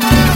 que él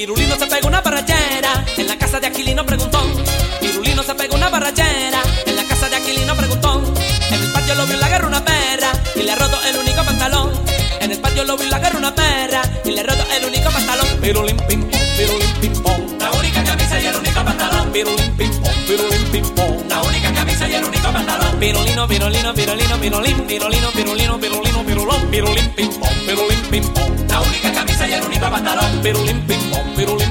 Pirulino se pegó una barrachera en la casa de Aquilino preguntó. Pirulino se pegó una barrachera en la casa de Aquilino preguntó. En el patio lo vio le agarró una perra y le roto el único pantalón. En el patio lo vio le agarró una perra y le roto el único pantalón. Pirulín pim pom, pirulín pim pom. La única camisa y el único pantalón. Pirulín pim pom, pirulín pim pom. La única camisa y el único pantalón. Pirulino, pirulino, pirulino, pirulín, pirulino, pirulino, pirulino, pirulón. Pirulín pim pom, pirulín pim pom. La única camisa y el único pantalón. Pirulín pim pom, pirulín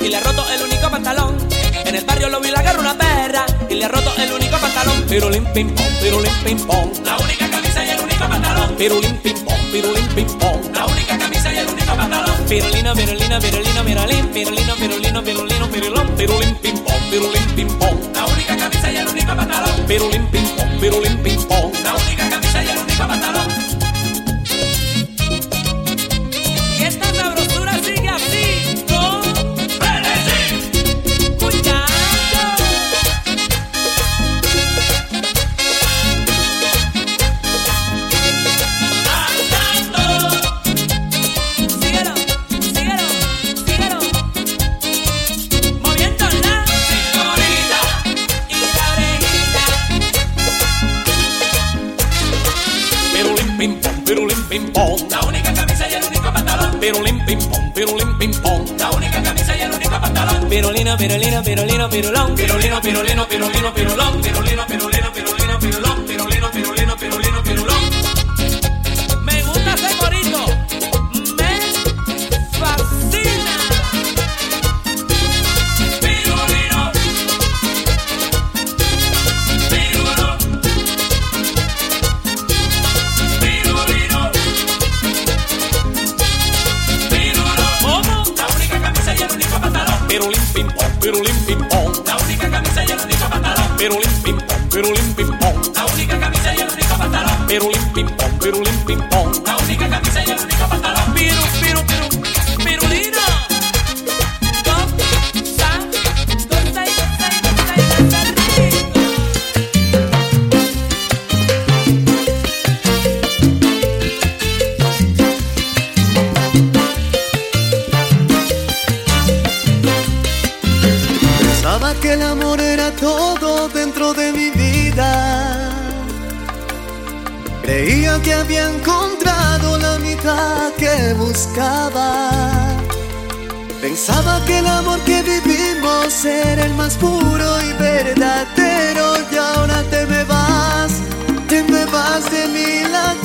y le ha roto el único pantalón. En el barrio lo vi agarró una perra y le ha roto el único pantalón. Pirulín pim pom, pirulín pim pom. La única camisa y el único pantalón. Pirulín pim pom, pirulín pim pom. La única camisa y el único pantalón. Pirulino, pirulino, pirulino, pirulín, pirulino, pirulino, pirulino, pirulón. Pirulín pim pom, pirulín pim pom. La única camisa y el único pantalón. Pirulín pim pom, pirulín pim pom. La única camisa y el único pantalón. Pim pom. La única camisa y el único pantalón. Pirulino, pirulino, pirulino, pirulón. Pirulino, pirulino, pirulino, pirulón. Pirulino, pirulino, pirulino, pirulón. de mi vida. Creía que había encontrado la mitad que buscaba. Pensaba que el amor que vivimos era el más puro y verdadero y ahora te me vas, te me vas de mi lado.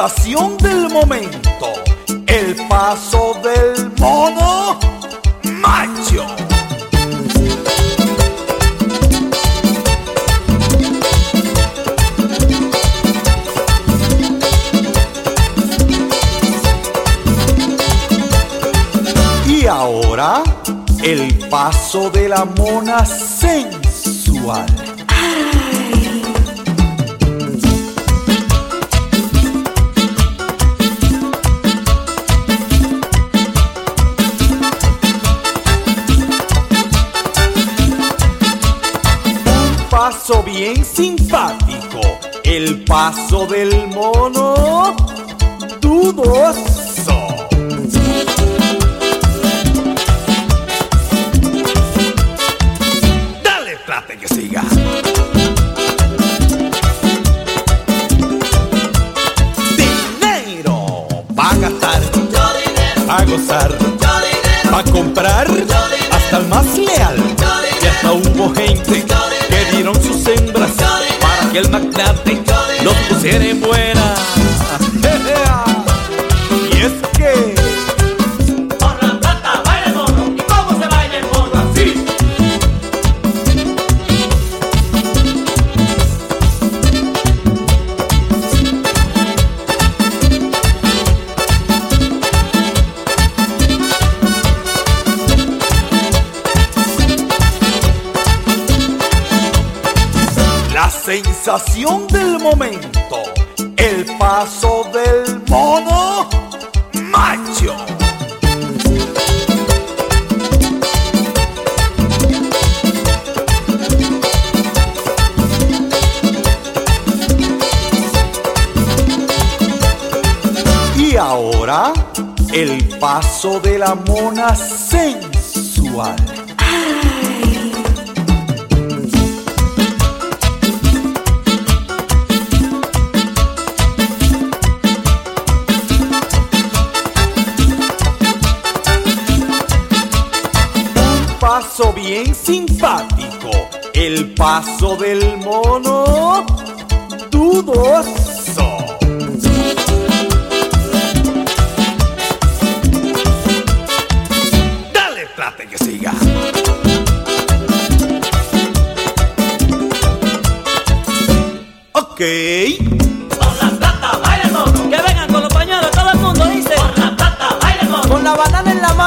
del momento, el paso del mono macho. Y ahora, el paso de la mona paso del la mona sensual. Un paso bien simpático, el paso del mono.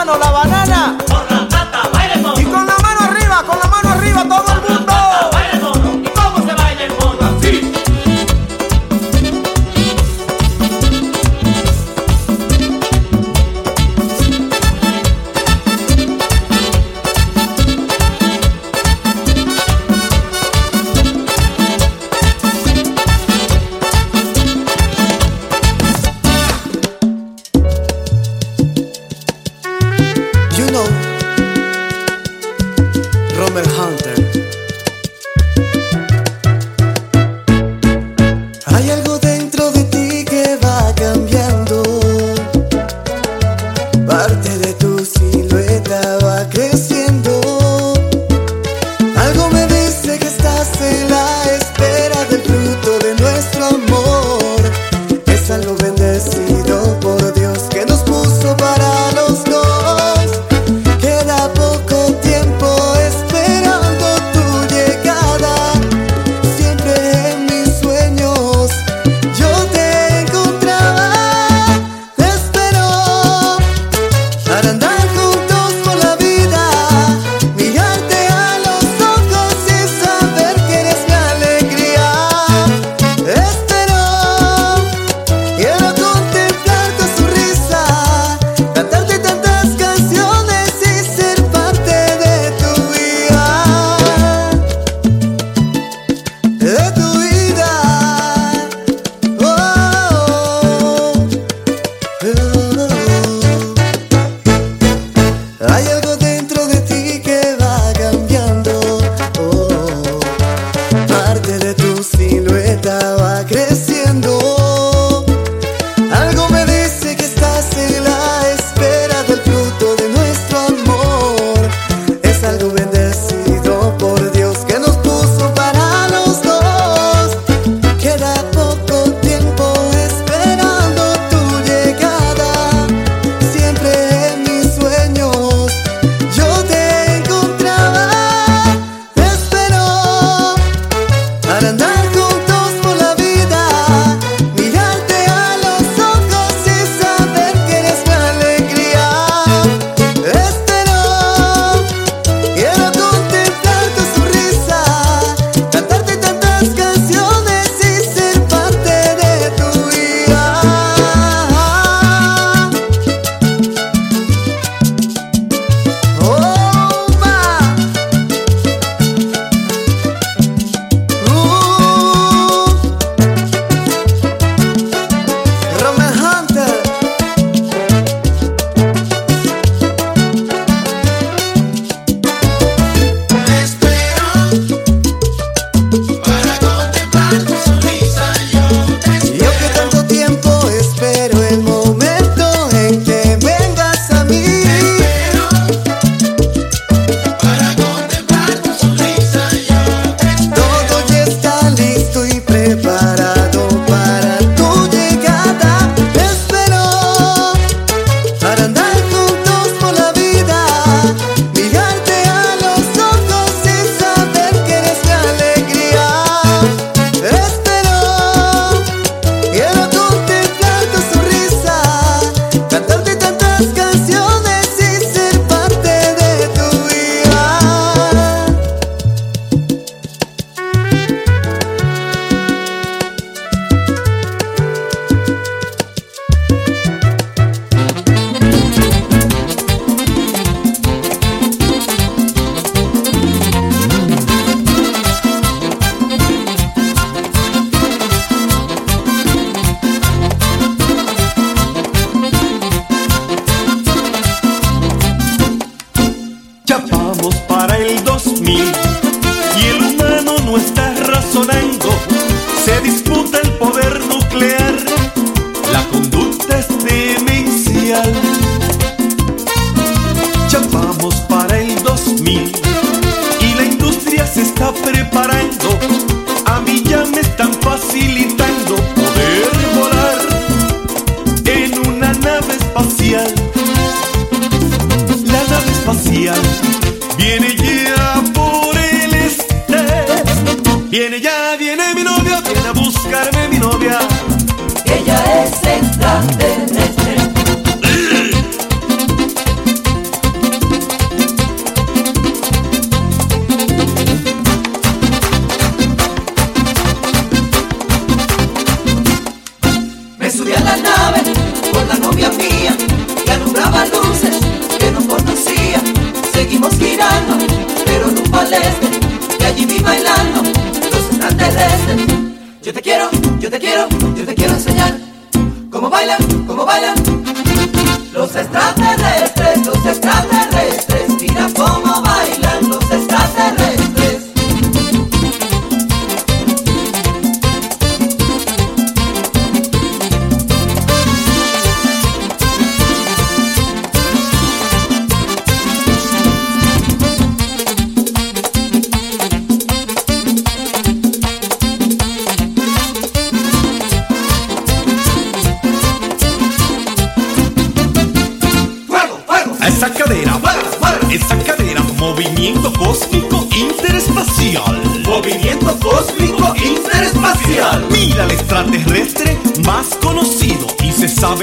mano la banana.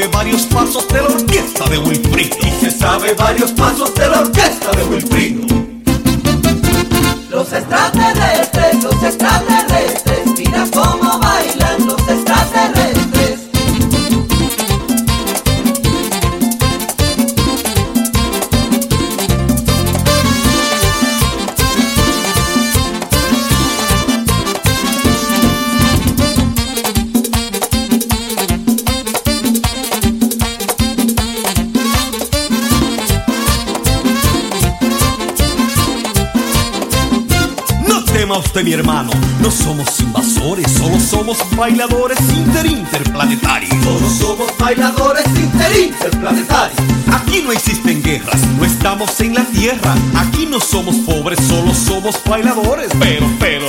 Sabe varios pasos de la orquesta de Wilfrido. Y se sabe varios pasos de la orquesta de Wilfrido. Los extraterrestres, los extraterrestres, usted, mi hermano, no somos invasores, solo somos bailadores interinterplanetarios. Todos somos bailadores interinterplanetarios. Aquí no existen guerras, no estamos en la tierra. Aquí no somos pobres, solo somos bailadores. Pero, pero,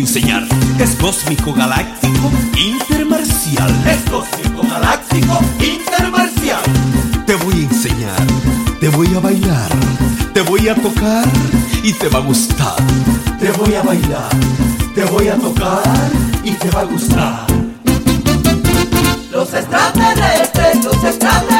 enseñar. Es cósmico, galáctico, intermarcial. Es cósmico galáctico intermarcial. Te voy a enseñar, te voy a bailar, te voy a tocar y te va a gustar. Te voy a bailar, te voy a tocar y te va a gustar. Los extraterrestres, los extraterrestres,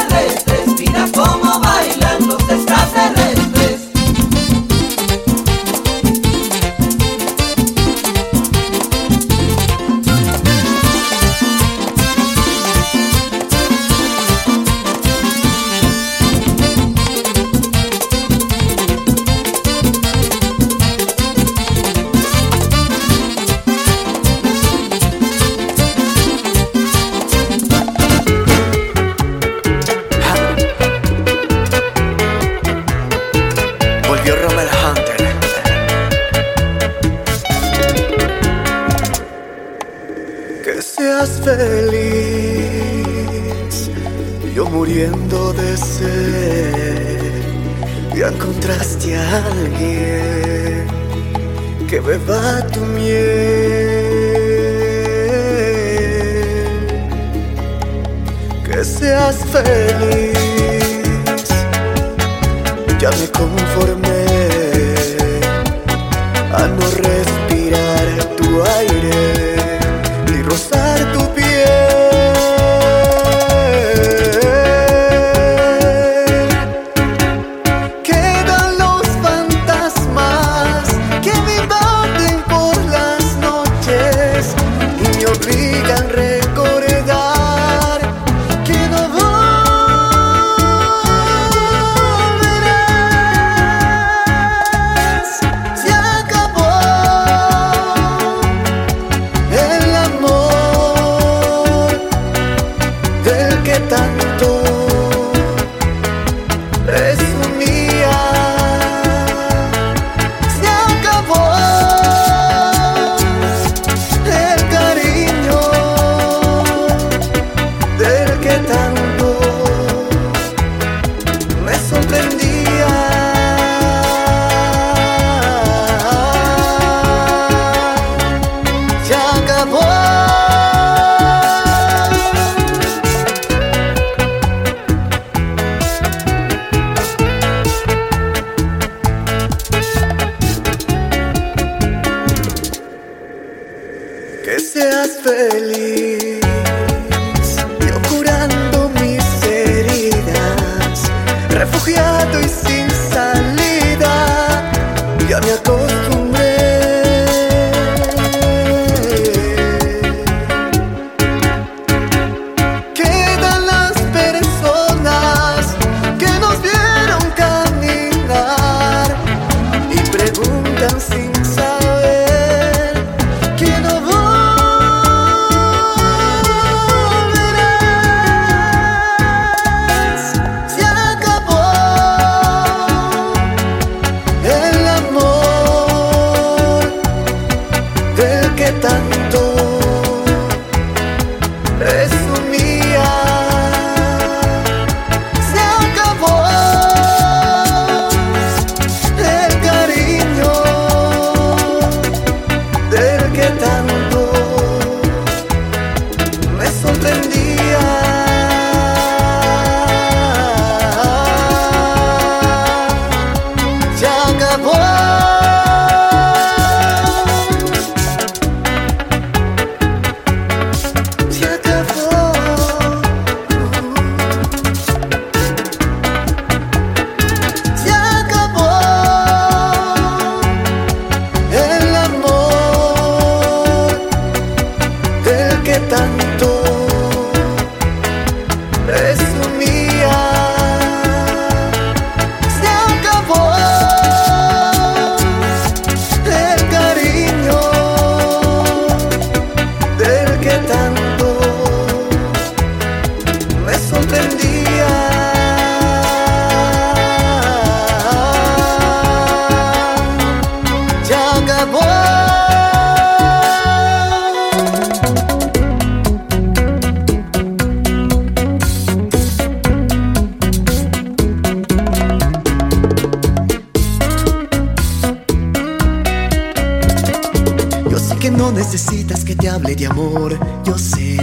de amor, yo sé.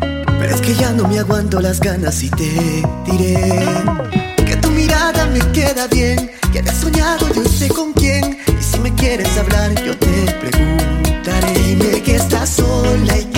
Pero es que ya no me aguanto las ganas y te diré que tu mirada me queda bien, que te he soñado yo sé con quién. Y si me quieres hablar, yo te preguntaré. Dime que estás sola y que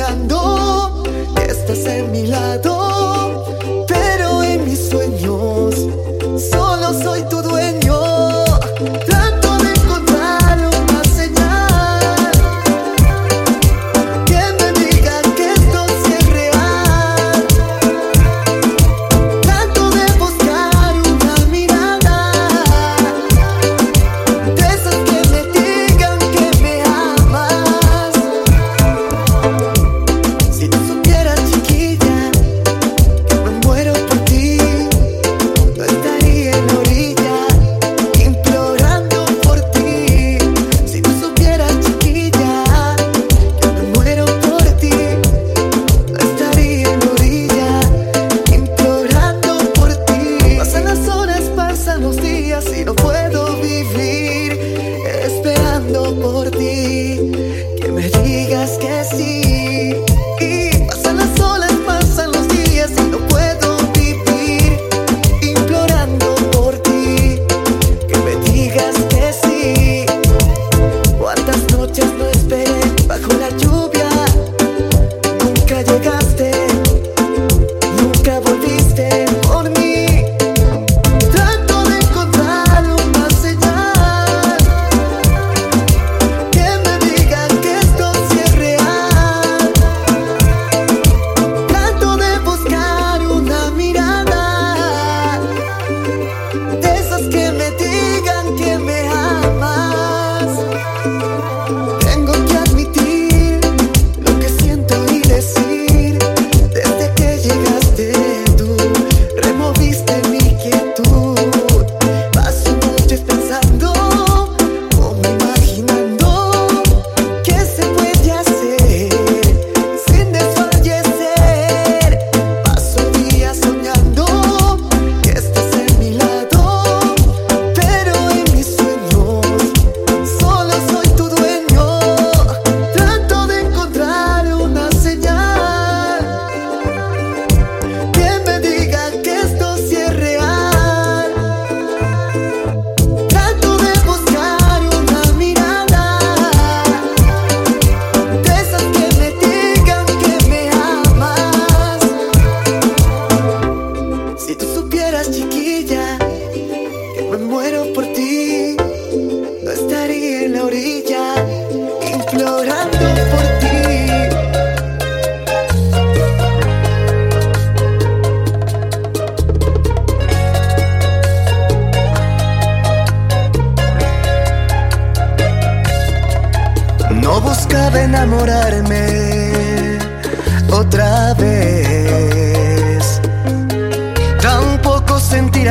soñando que estés en mi lado.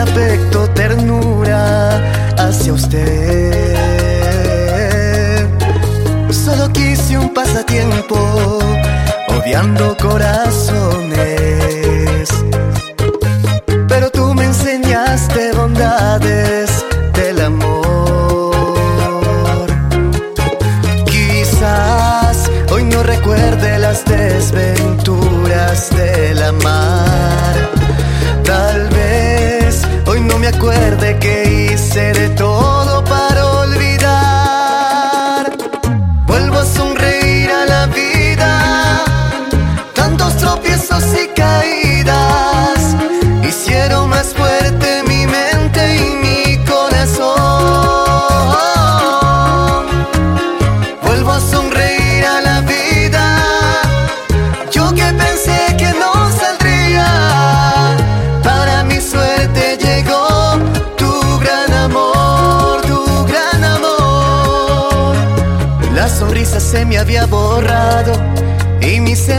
afecto, ternura hacia usted. Solo quise un pasatiempo, odiando corazones. Pero tú me enseñaste bondades del amor. Quizás hoy no recuerde las desventuras del amor. recuerdo.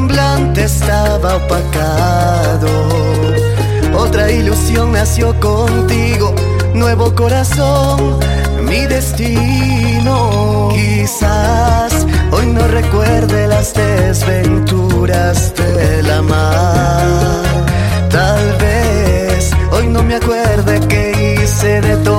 semblante estaba opacado. Otra ilusión nació contigo, nuevo corazón, mi destino. Quizás hoy no recuerde las desventuras de la mar. Tal vez hoy no me acuerde que hice de todo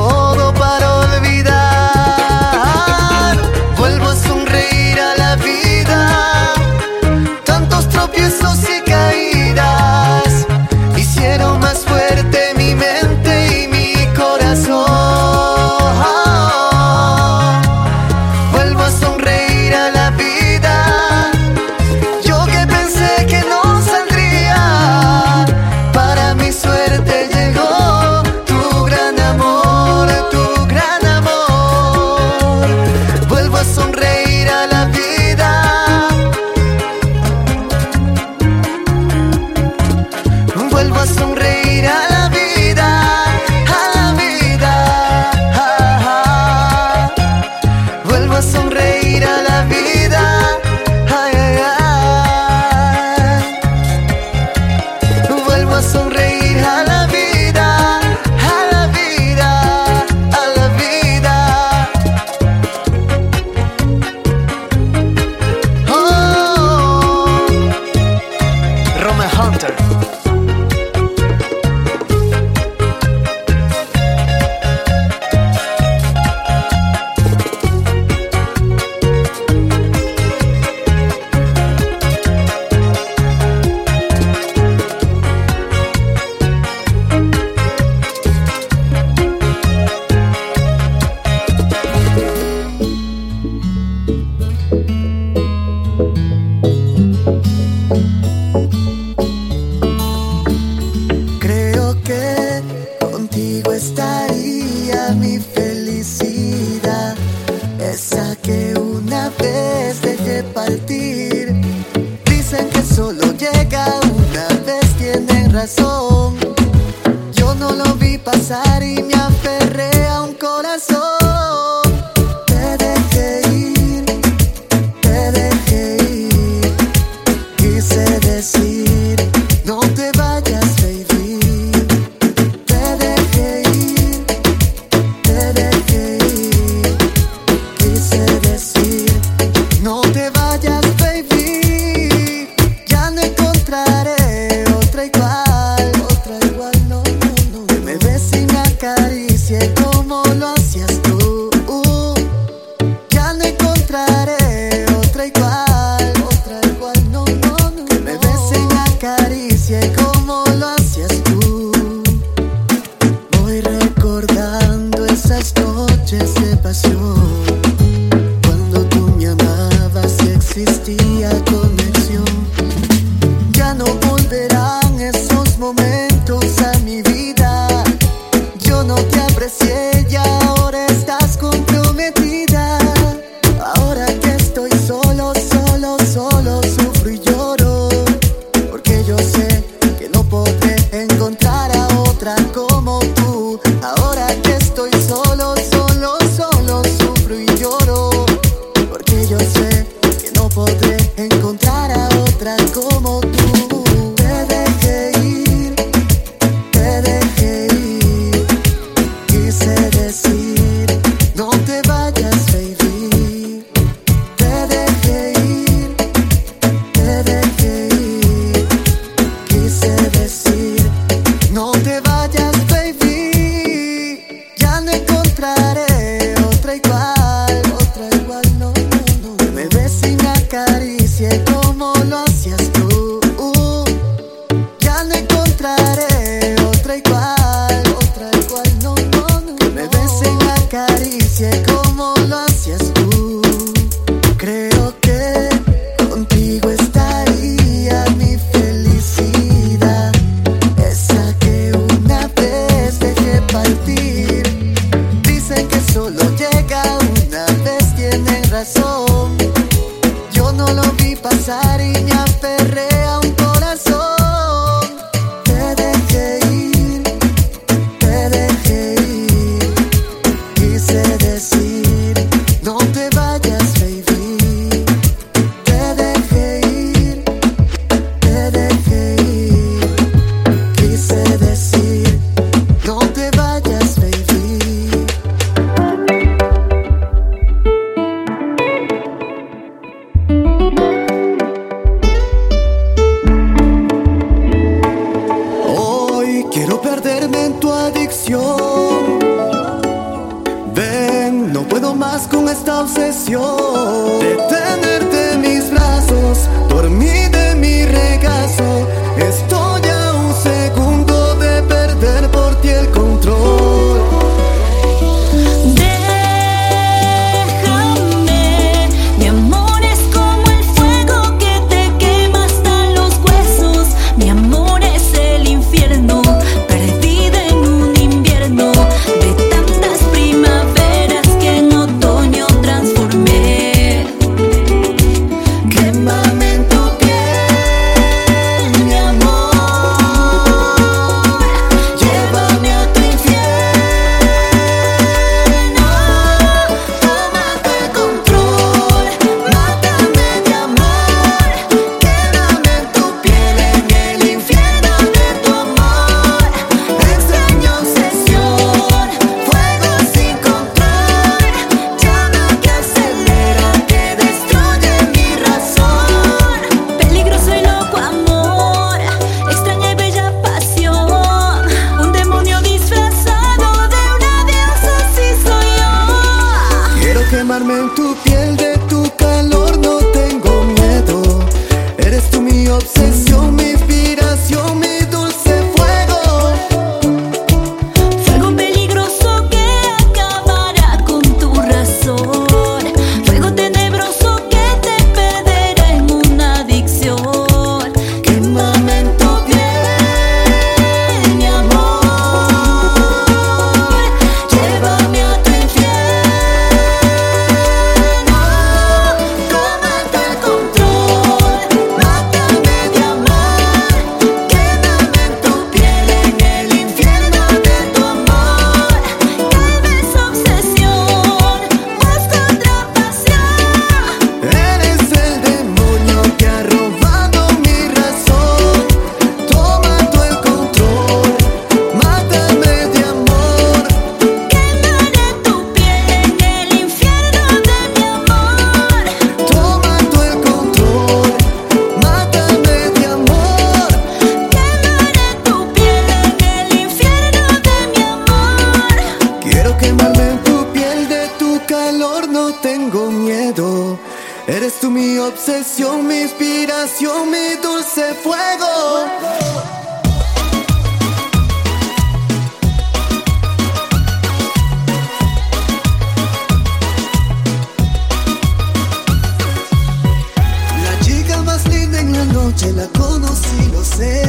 lo sé.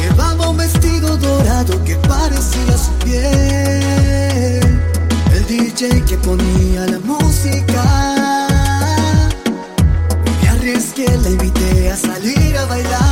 Llevaba un vestido dorado que parecía su piel. El DJ que ponía la música. Me arriesgué, la invité a salir a bailar.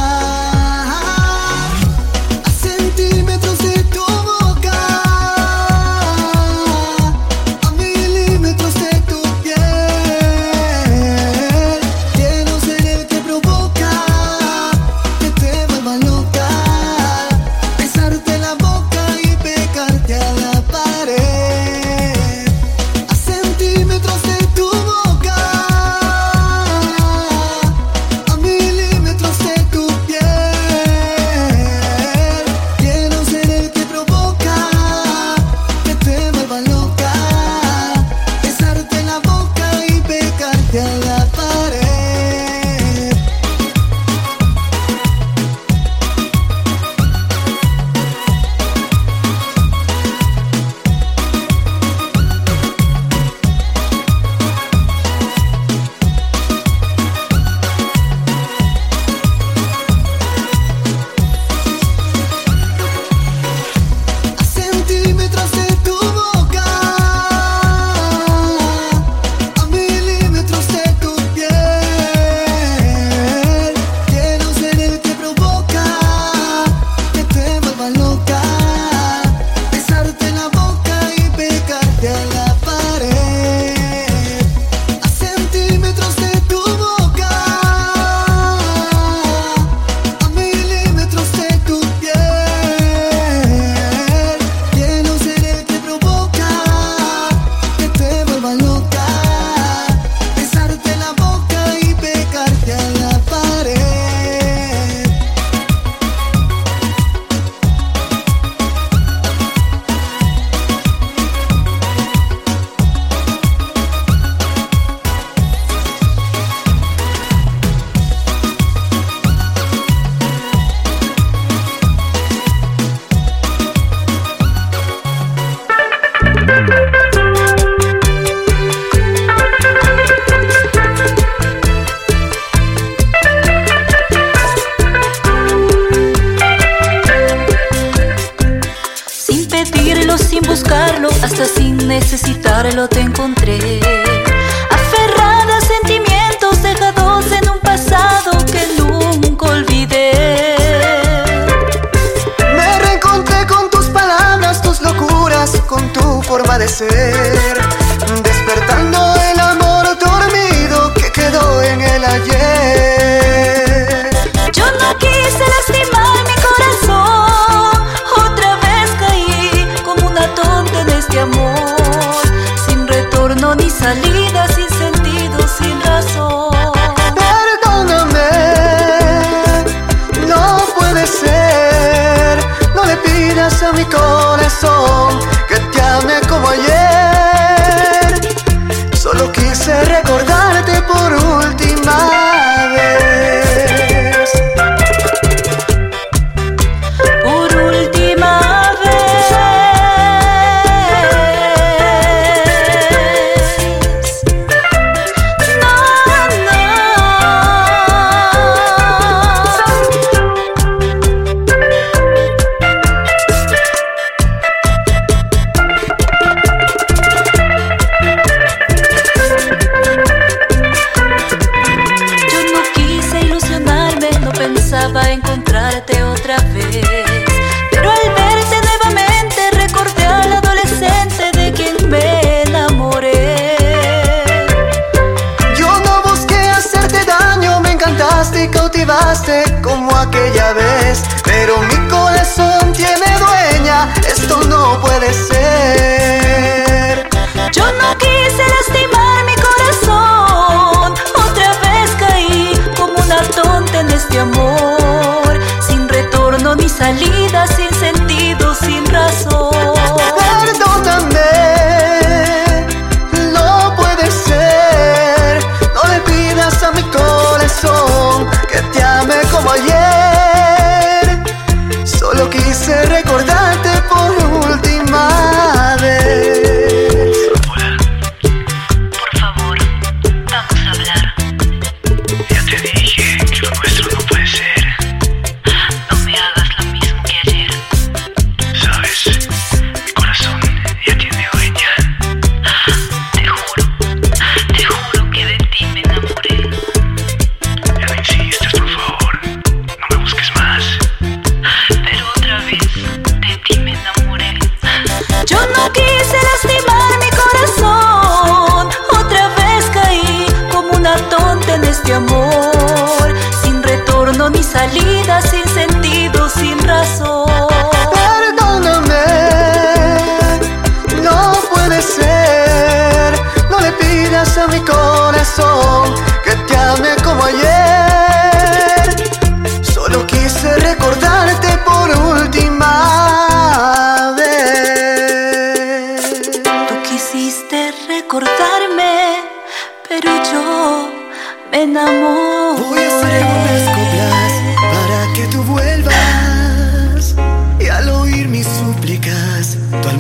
你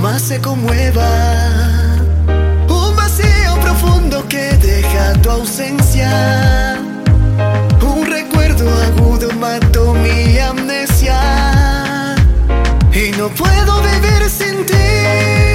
más se conmueva. Un vacío profundo que deja tu ausencia. Un recuerdo agudo mató mi amnesia. Y no puedo vivir sin ti.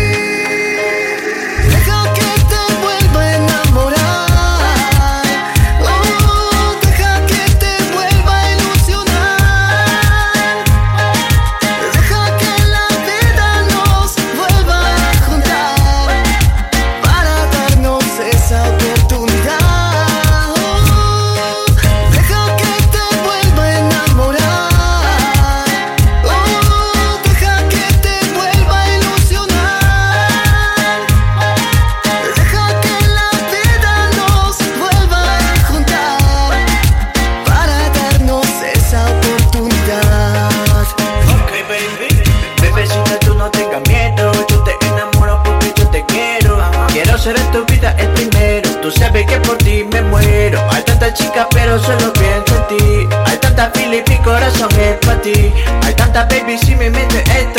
no me es para ti. Hay tanta baby si me meto esto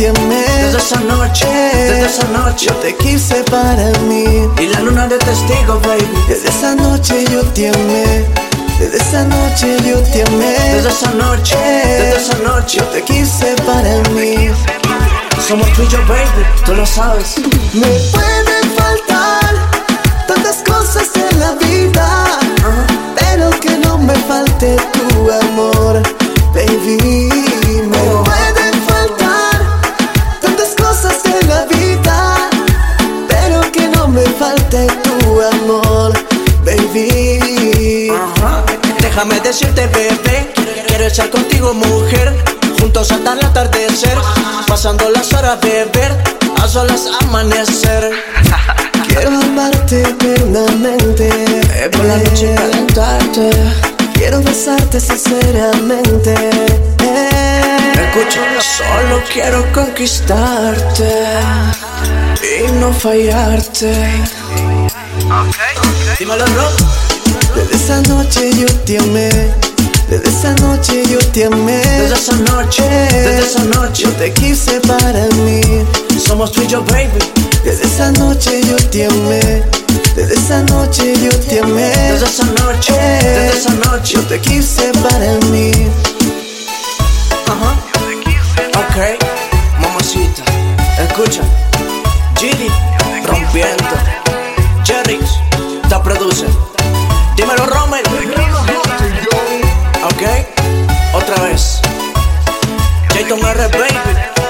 amé. desde esa noche, desde esa noche. Yo te quise para mí. Y la luna de testigo, baby. Desde esa noche yo te amé. Desde esa noche yo te amé. Desde esa noche, desde esa noche. Yo te quise para mí. Somos tú y yo, baby, tú lo sabes. Me pueden faltar tantas cosas en la vida, pero que no me falte tu amor, baby. Déjame decirte, bebé, quiero estar contigo, mujer. Juntos hasta el atardecer, pasando las horas, beber, a solas amanecer. Quiero amarte eternamente, Eh, por la noche calentarte. quiero besarte sinceramente. Escucha, solo quiero conquistarte y no fallarte. Dímelo, Rock. Desde esa noche yo te amé. Desde esa noche yo te amé. Desde esa noche, desde esa noche. Yo te quise para mí. Somos tú y yo, baby. Desde esa noche yo te amé. Desde esa noche yo te amé. Desde esa noche, desde esa noche. Yo te quise para mí. Ajá. Ok, mamacita, escucha. Giri, rompiendo. Jerryx, te produce. Dímelo, Rommel. Ok, otra vez. Jayton R, baby.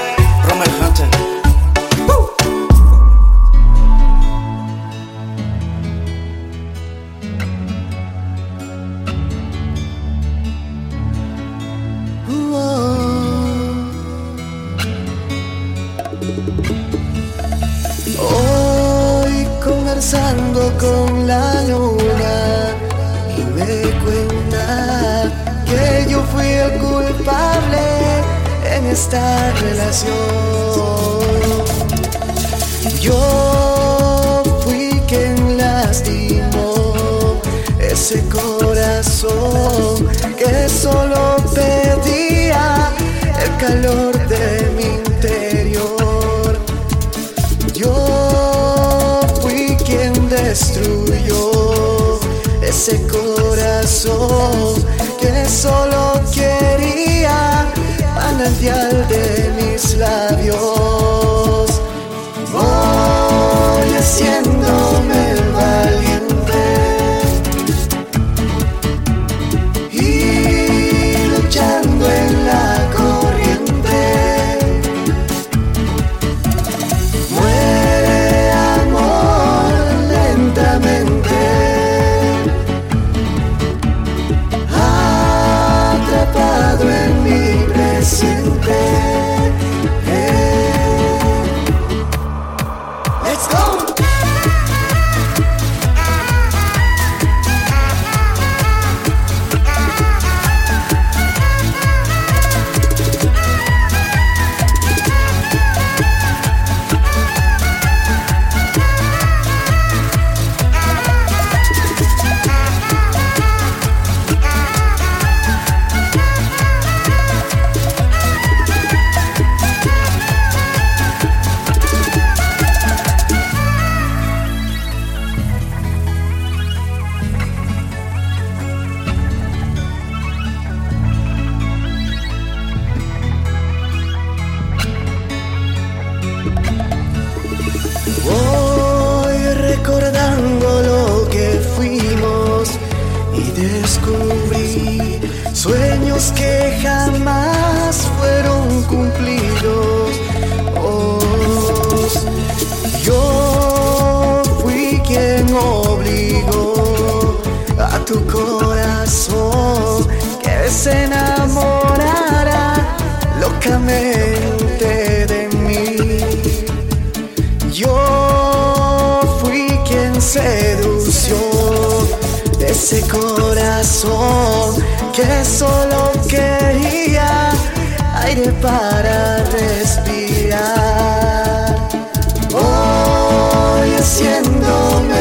esta relación. Yo fui quien lastimó ese corazón que solo pedía el calor de mi interior. Yo fui quien destruyó ese corazón que solo manantial de mis labios. corazón que solo quería aire para respirar. Hoy haciéndome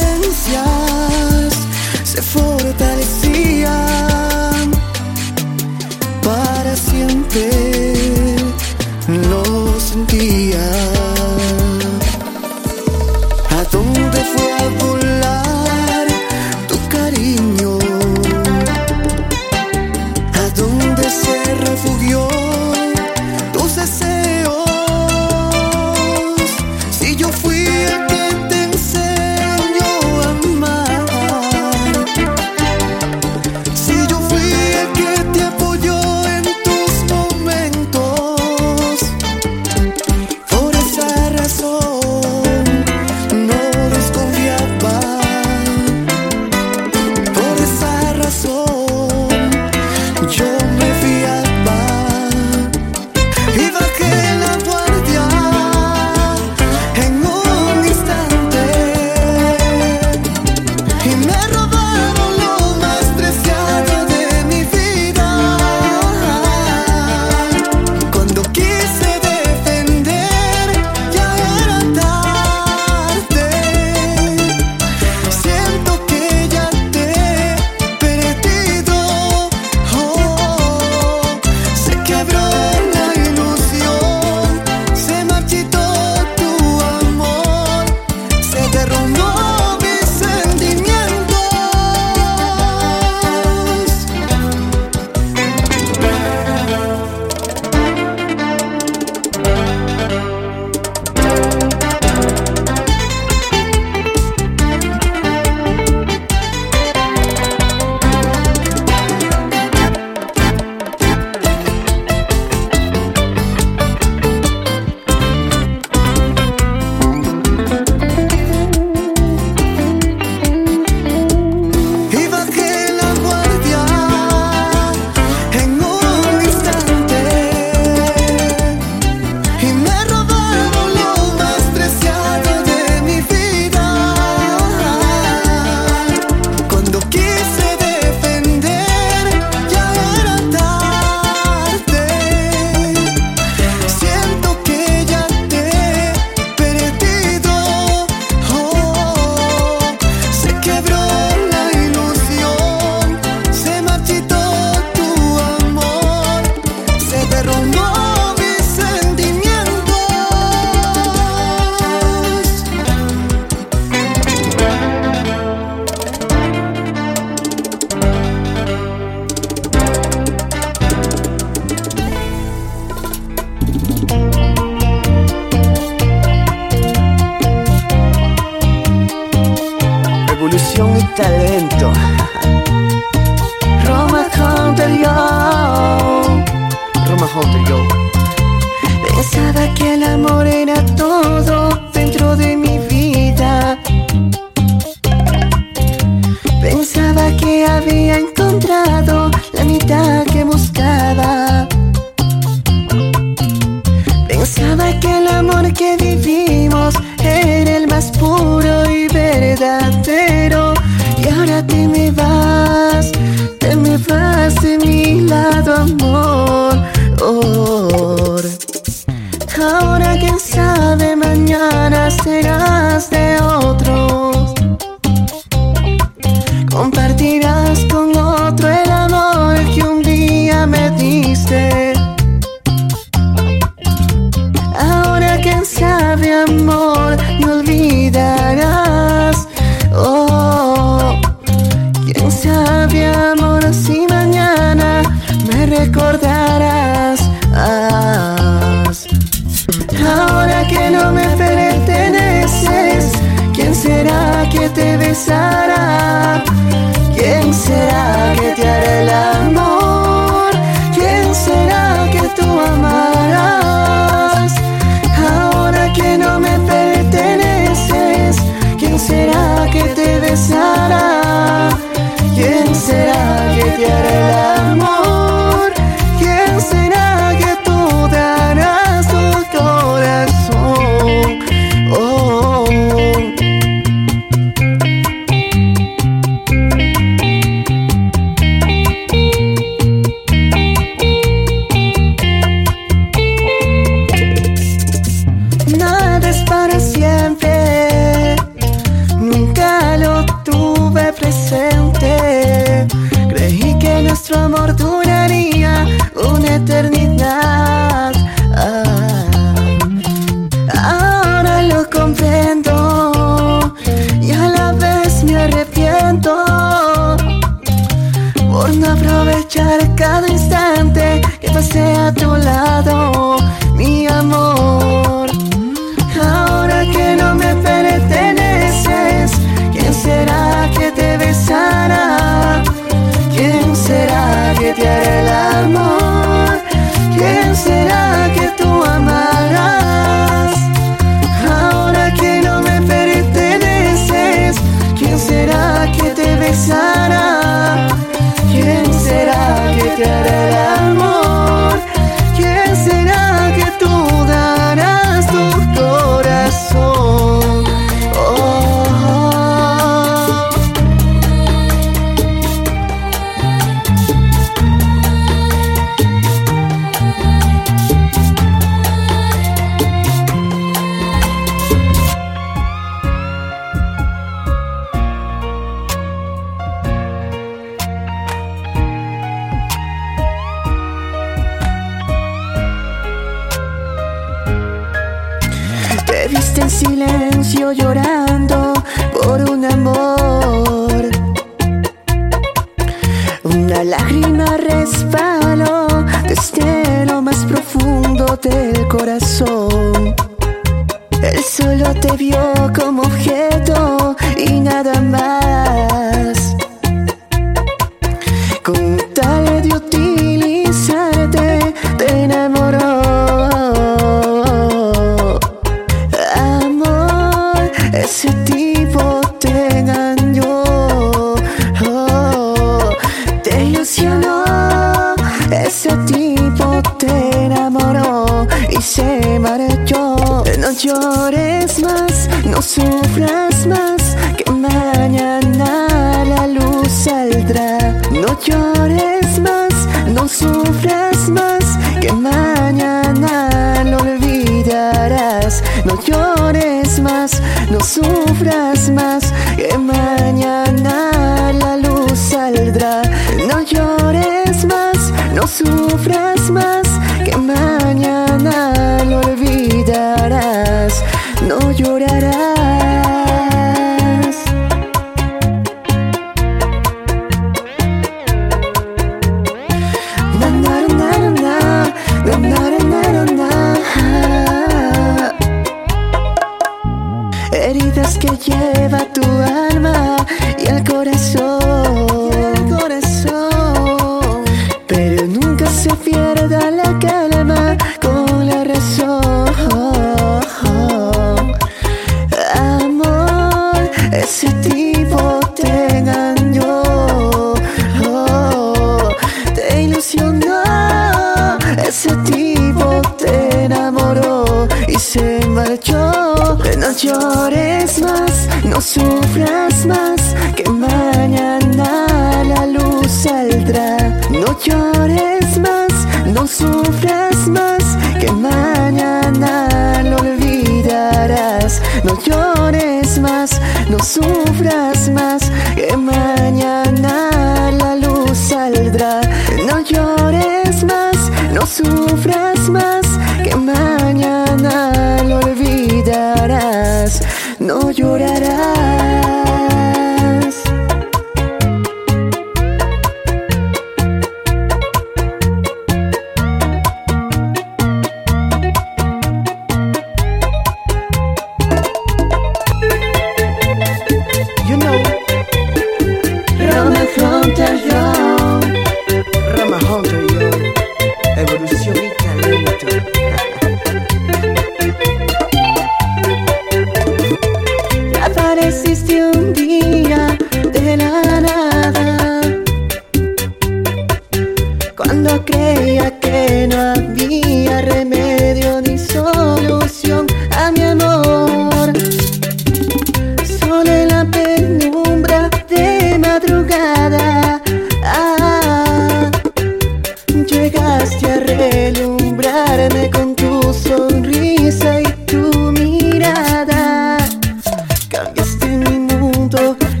momento